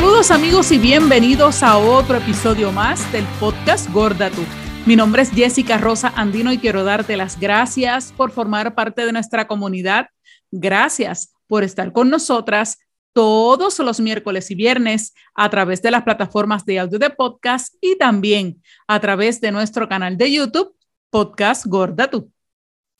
Saludos amigos y bienvenidos a otro episodio más del podcast Gorda Tú. Mi nombre es Jessica Rosa Andino y quiero darte las gracias por formar parte de nuestra comunidad. Gracias por estar con nosotras todos los miércoles y viernes a través de las plataformas de audio de podcast y también a través de nuestro canal de YouTube, Podcast Gorda Tú.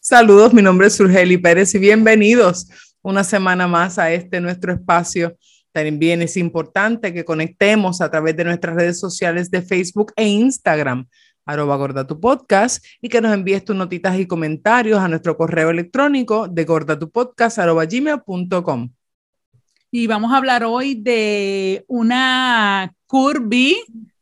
Saludos, mi nombre es Surgeli Pérez y bienvenidos una semana más a este nuestro espacio también es importante que conectemos a través de nuestras redes sociales de Facebook e Instagram, arroba gorda tu podcast, y que nos envíes tus notitas y comentarios a nuestro correo electrónico de gordatupodcast arroba gmail.com. Y vamos a hablar hoy de una curvy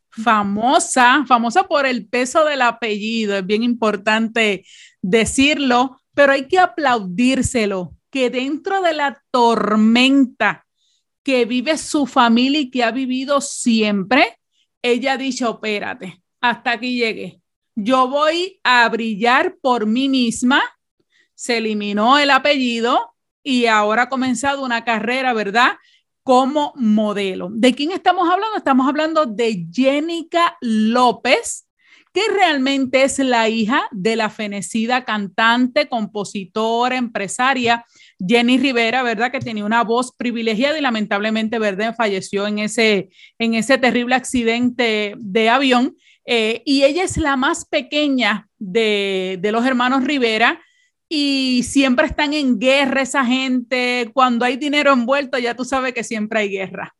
famosa, famosa por el peso del apellido, es bien importante decirlo, pero hay que aplaudírselo, que dentro de la tormenta que vive su familia y que ha vivido siempre, ella ha dicho, espérate, hasta aquí llegué. Yo voy a brillar por mí misma. Se eliminó el apellido y ahora ha comenzado una carrera, ¿verdad? Como modelo. ¿De quién estamos hablando? Estamos hablando de Jenica López, que realmente es la hija de la fenecida cantante, compositora, empresaria Jenny Rivera, ¿verdad? Que tenía una voz privilegiada y lamentablemente, ¿verdad? Falleció en ese, en ese terrible accidente de avión. Eh, y ella es la más pequeña de, de los hermanos Rivera y siempre están en guerra esa gente. Cuando hay dinero envuelto, ya tú sabes que siempre hay guerra.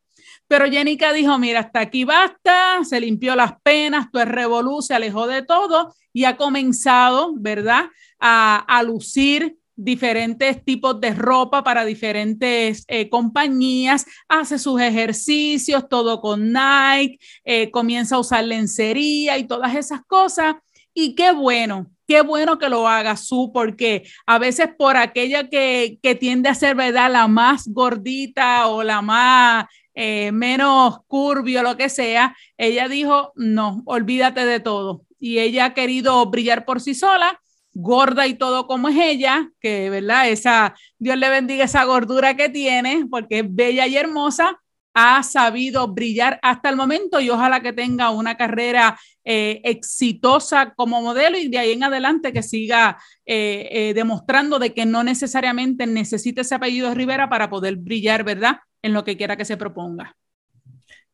Pero Jenica dijo, mira, hasta aquí basta, se limpió las penas, tu revolú, se alejó de todo y ha comenzado, ¿verdad? A, a lucir diferentes tipos de ropa para diferentes eh, compañías, hace sus ejercicios, todo con Nike, eh, comienza a usar lencería y todas esas cosas. Y qué bueno, qué bueno que lo haga su, porque a veces por aquella que, que tiende a ser, ¿verdad? La más gordita o la más eh, menos curvio, lo que sea, ella dijo, no, olvídate de todo. Y ella ha querido brillar por sí sola gorda y todo como es ella, que, ¿verdad? Esa, Dios le bendiga esa gordura que tiene, porque es bella y hermosa, ha sabido brillar hasta el momento y ojalá que tenga una carrera eh, exitosa como modelo y de ahí en adelante que siga eh, demostrando de que no necesariamente necesita ese apellido Rivera para poder brillar, ¿verdad? En lo que quiera que se proponga.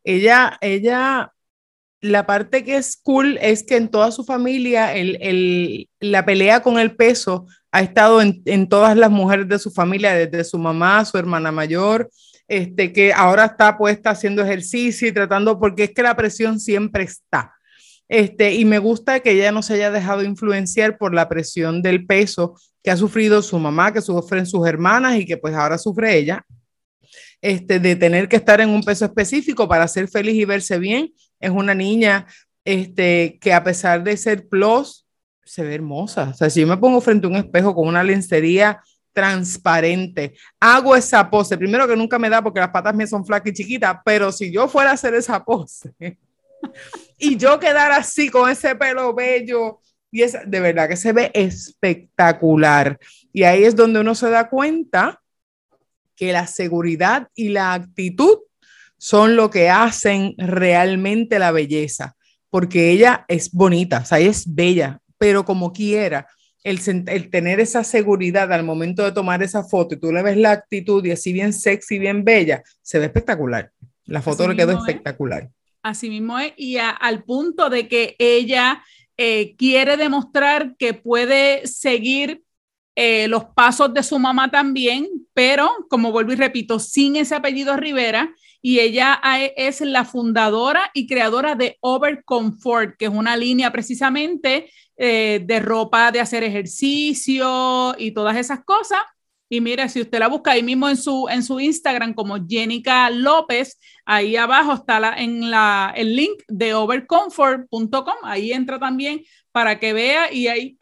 Ella, ella la parte que es cool es que en toda su familia la pelea con el peso ha estado en, todas las mujeres de su familia, desde su mamá, su hermana mayor, este, que ahora está puesta haciendo ejercicio y tratando, porque es que la presión siempre está. Este, y me gusta que ella no se haya dejado influenciar por la presión del peso que ha sufrido su mamá, que sufren sus hermanas y que pues ahora sufre ella, este, de tener que estar en un peso específico para ser feliz y verse bien es una niña este, que a pesar de ser plus, se ve hermosa. O sea, si yo me pongo frente a un espejo con una lencería transparente, hago esa pose, primero que nunca me da porque las patas mías son flacas y chiquitas, pero si yo fuera a hacer esa pose y yo quedar así con ese pelo bello, y es de verdad que se ve espectacular. Y ahí es donde uno se da cuenta que la seguridad y la actitud son lo que hacen realmente la belleza, porque ella es bonita, o sea, ella es bella, pero como quiera, el, tener esa seguridad al momento de tomar esa foto y tú le ves la actitud y así bien sexy, bien bella, se ve espectacular. La foto le quedó espectacular. Así mismo es, y al punto de que ella eh, quiere demostrar que puede seguir eh, los pasos de su mamá también, pero como vuelvo y repito, sin ese apellido Rivera, y ella es la fundadora y creadora de Overcomfort, que es una línea precisamente eh, de ropa de hacer ejercicio y todas esas cosas. Y mire, si usted la busca ahí mismo en su, en su Instagram como Jenica López, ahí abajo está la, en la, el link de overcomfort.com. Ahí entra también para que vea y hay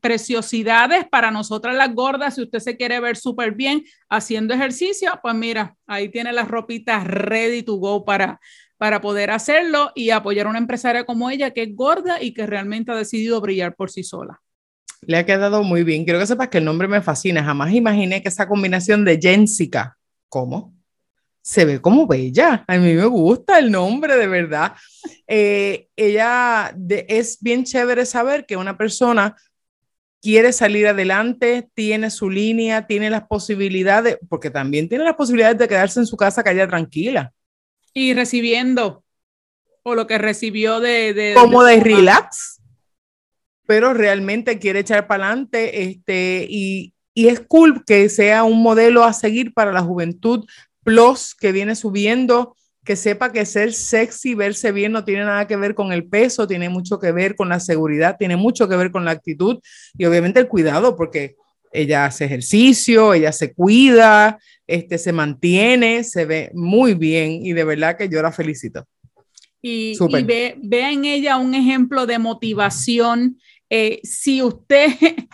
preciosidades para nosotras las gordas. Si usted se quiere ver súper bien haciendo ejercicio, pues mira, ahí tiene las ropitas ready to go para, para poder hacerlo y apoyar a una empresaria como ella que es gorda y que realmente ha decidido brillar por sí sola. Le ha quedado muy bien. Quiero que sepas que el nombre me fascina. Jamás imaginé que esa combinación de Jessica, ¿cómo? Se ve como bella. A mí me gusta el nombre, de verdad. Eh, ella es bien chévere saber que una persona quiere salir adelante, tiene su línea, tiene las posibilidades, porque también tiene las posibilidades de quedarse en su casa callada tranquila. Y recibiendo, o lo que recibió de... como de, relax, pero realmente quiere echar para adelante este, y, y es cool que sea un modelo a seguir para la juventud plus que viene subiendo que sepa que ser sexy, verse bien, no tiene nada que ver con el peso, tiene mucho que ver con la seguridad, tiene mucho que ver con la actitud y obviamente el cuidado, porque ella hace ejercicio, ella se cuida, este, se mantiene, se ve muy bien y de verdad que yo la felicito. Y, ve, en ella un ejemplo de motivación. Eh, si usted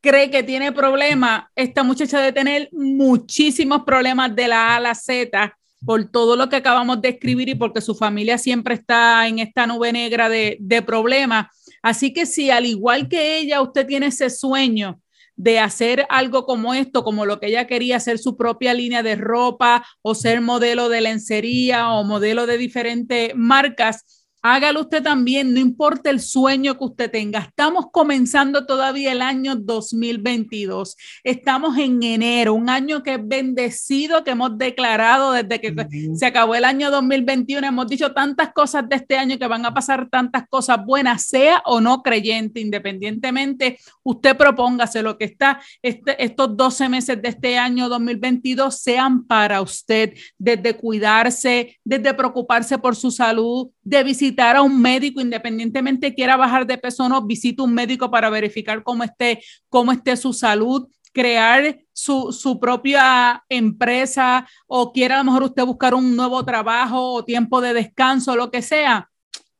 cree que tiene problemas, esta muchacha debe tener muchísimos problemas de la A a la Z por todo lo que acabamos de escribir y porque su familia siempre está en esta nube negra de, problemas. Así que si al igual que ella, usted tiene ese sueño de hacer algo como esto, como lo que ella quería, hacer su propia línea de ropa o ser modelo de lencería o modelo de diferentes marcas, Hágalo usted también, no importa el sueño que usted tenga. Estamos comenzando todavía el año 2022. Estamos en enero, un año que es bendecido, que hemos declarado desde que se acabó el año 2021. Hemos dicho tantas cosas de este año que van a pasar tantas cosas buenas, sea o no creyente, independientemente, usted propóngase lo que está, este, estos 12 meses de este año 2022 sean para usted, desde cuidarse, desde preocuparse por su salud, de visitar a un médico, independientemente quiera bajar de peso o no, visita un médico para verificar cómo esté, cómo esté su salud, crear su, su, propia empresa o quiera a lo mejor usted buscar un nuevo trabajo o tiempo de descanso, lo que sea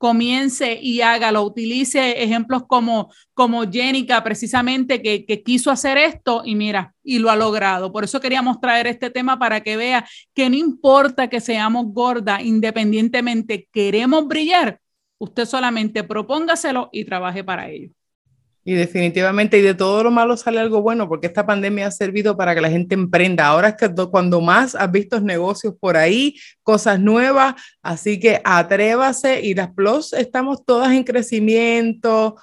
comience y hágalo, utilice ejemplos como, como Jenica, precisamente, que, que, quiso hacer esto y mira, y lo ha logrado. Por eso queríamos traer este tema para que vea que no importa que seamos gordas, independientemente queremos brillar, usted solamente propóngaselo y trabaje para ello. Y definitivamente, y de todo lo malo sale algo bueno, porque esta pandemia ha servido para que la gente emprenda. Ahora es que cuando más has visto negocios por ahí, cosas nuevas, así que atrévase y las plus estamos todas en crecimiento,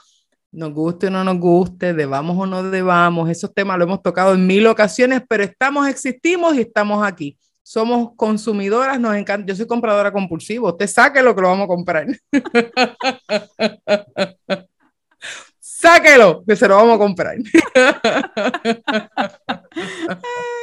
nos guste o no nos guste, debamos o no debamos, esos temas lo hemos tocado en mil ocasiones, pero estamos, existimos y estamos aquí. Somos consumidoras, nos encanta. Yo soy compradora compulsiva. Usted saque lo que lo vamos a comprar. sáquelo, que se lo vamos a comprar.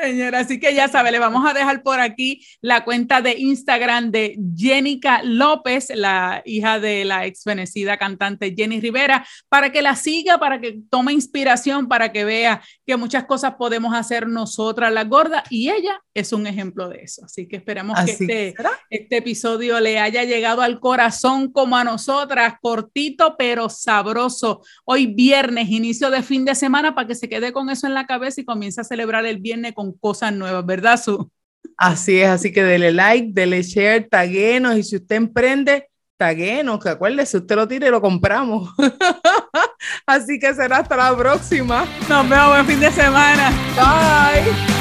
Señora, así que ya sabe, le vamos a dejar por aquí la cuenta de Instagram de Jenica López, la hija de la ex fenecida cantante Jenny Rivera, para que la siga, para que tome inspiración, para que vea que muchas cosas podemos hacer nosotras las gordas y ella es un ejemplo de eso. Así que esperamos que este, este episodio le haya llegado al corazón como a nosotras, cortito pero sabroso. Hoy viernes, inicio de fin de semana, para que se quede con eso en la cabeza y comience a celebrar el viernes con cosas nuevas, ¿verdad, Su? Así es, así que dele like, dele share, taguenos y si usted emprende, taguenos, que acuérdese, usted lo tira y lo compramos. así que será hasta la próxima. Nos vemos buen fin de semana. Bye.